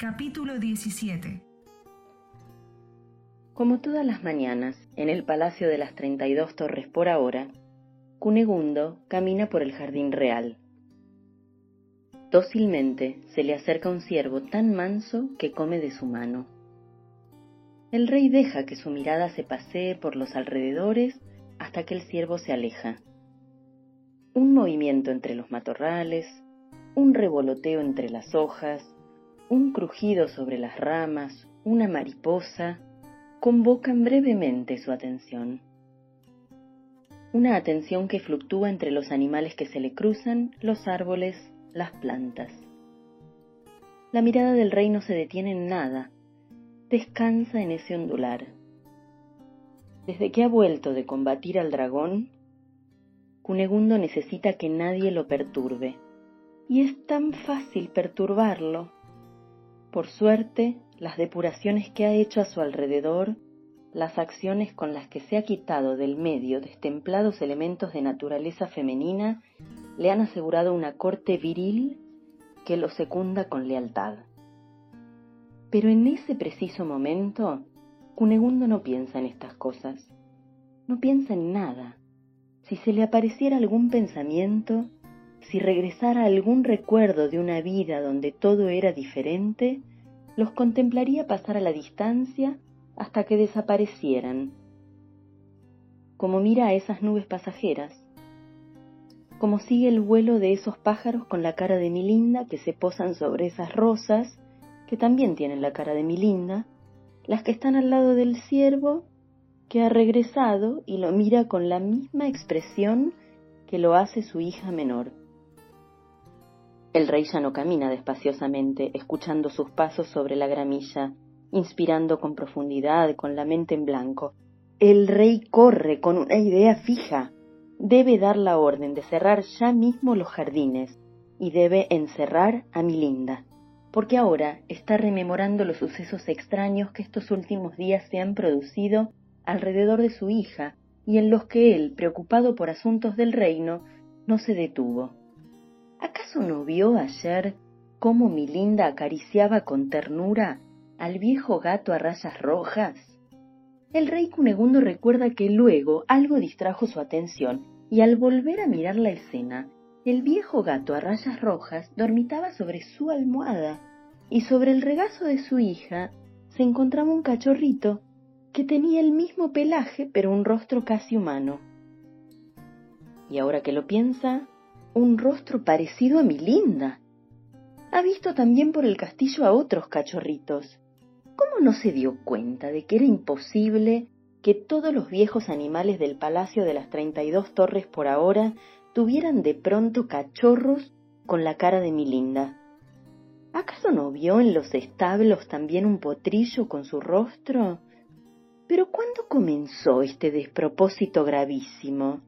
Capítulo 17 Como todas las mañanas, en el Palacio de las Treinta y Dos Torres por ahora, Cunegundo camina por el jardín real. Dócilmente se le acerca un ciervo tan manso que come de su mano. El rey deja que su mirada se pasee por los alrededores hasta que el ciervo se aleja. Un movimiento entre los matorrales, un revoloteo entre las hojas, un crujido sobre las ramas, una mariposa, convocan brevemente su atención. Una atención que fluctúa entre los animales que se le cruzan, los árboles, las plantas. La mirada del rey no se detiene en nada, descansa en ese ondular. Desde que ha vuelto de combatir al dragón, Cunegundo necesita que nadie lo perturbe. Y es tan fácil perturbarlo por suerte, las depuraciones que ha hecho a su alrededor, las acciones con las que se ha quitado del medio destemplados elementos de naturaleza femenina, le han asegurado una corte viril que lo secunda con lealtad. Pero en ese preciso momento, Cunegundo no piensa en estas cosas, no piensa en nada. Si se le apareciera algún pensamiento, si regresara algún recuerdo de una vida donde todo era diferente, los contemplaría pasar a la distancia hasta que desaparecieran, como mira a esas nubes pasajeras, como sigue el vuelo de esos pájaros con la cara de mi linda que se posan sobre esas rosas, que también tienen la cara de mi linda, las que están al lado del ciervo, que ha regresado y lo mira con la misma expresión que lo hace su hija menor. El rey ya no camina despaciosamente, escuchando sus pasos sobre la gramilla, inspirando con profundidad, con la mente en blanco. El rey corre con una idea fija. Debe dar la orden de cerrar ya mismo los jardines y debe encerrar a mi linda, porque ahora está rememorando los sucesos extraños que estos últimos días se han producido alrededor de su hija y en los que él, preocupado por asuntos del reino, no se detuvo. ¿Acaso no vio ayer cómo mi linda acariciaba con ternura al viejo gato a rayas rojas? El rey Cunegundo recuerda que luego algo distrajo su atención y al volver a mirar la escena, el viejo gato a rayas rojas dormitaba sobre su almohada y sobre el regazo de su hija se encontraba un cachorrito que tenía el mismo pelaje pero un rostro casi humano. Y ahora que lo piensa, un rostro parecido a mi linda. Ha visto también por el castillo a otros cachorritos. ¿Cómo no se dio cuenta de que era imposible que todos los viejos animales del Palacio de las Treinta y Dos Torres por ahora tuvieran de pronto cachorros con la cara de mi linda? ¿Acaso no vio en los establos también un potrillo con su rostro? Pero ¿cuándo comenzó este despropósito gravísimo?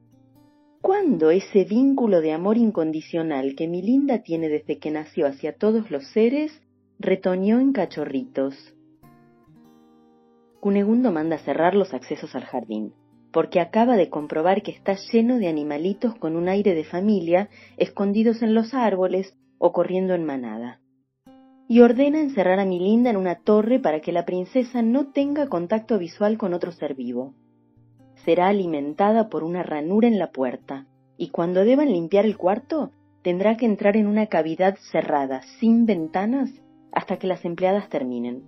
¿Cuándo ese vínculo de amor incondicional que mi linda tiene desde que nació hacia todos los seres retoñó en cachorritos? Cunegundo manda cerrar los accesos al jardín, porque acaba de comprobar que está lleno de animalitos con un aire de familia, escondidos en los árboles o corriendo en manada. Y ordena encerrar a mi linda en una torre para que la princesa no tenga contacto visual con otro ser vivo será alimentada por una ranura en la puerta, y cuando deban limpiar el cuarto, tendrá que entrar en una cavidad cerrada, sin ventanas, hasta que las empleadas terminen.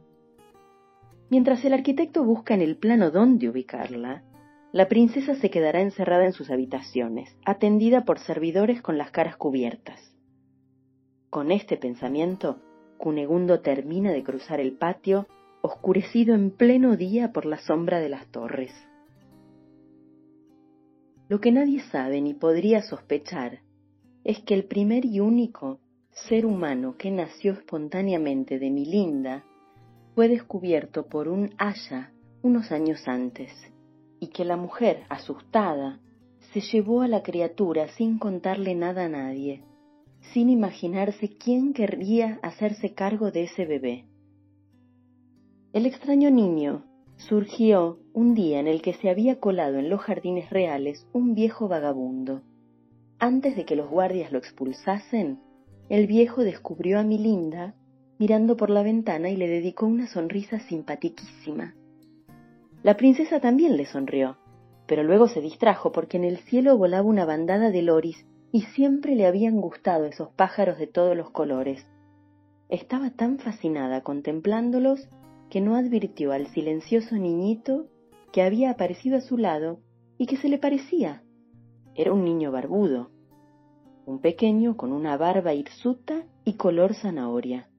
Mientras el arquitecto busca en el plano dónde ubicarla, la princesa se quedará encerrada en sus habitaciones, atendida por servidores con las caras cubiertas. Con este pensamiento, Cunegundo termina de cruzar el patio, oscurecido en pleno día por la sombra de las torres. Lo que nadie sabe ni podría sospechar es que el primer y único ser humano que nació espontáneamente de mi linda fue descubierto por un haya unos años antes, y que la mujer, asustada, se llevó a la criatura sin contarle nada a nadie, sin imaginarse quién querría hacerse cargo de ese bebé. El extraño niño surgió un día en el que se había colado en los jardines reales un viejo vagabundo. Antes de que los guardias lo expulsasen, el viejo descubrió a mi linda mirando por la ventana y le dedicó una sonrisa simpatiquísima. La princesa también le sonrió, pero luego se distrajo porque en el cielo volaba una bandada de loris y siempre le habían gustado esos pájaros de todos los colores. Estaba tan fascinada contemplándolos que no advirtió al silencioso niñito que había aparecido a su lado y que se le parecía. Era un niño barbudo, un pequeño con una barba hirsuta y color zanahoria.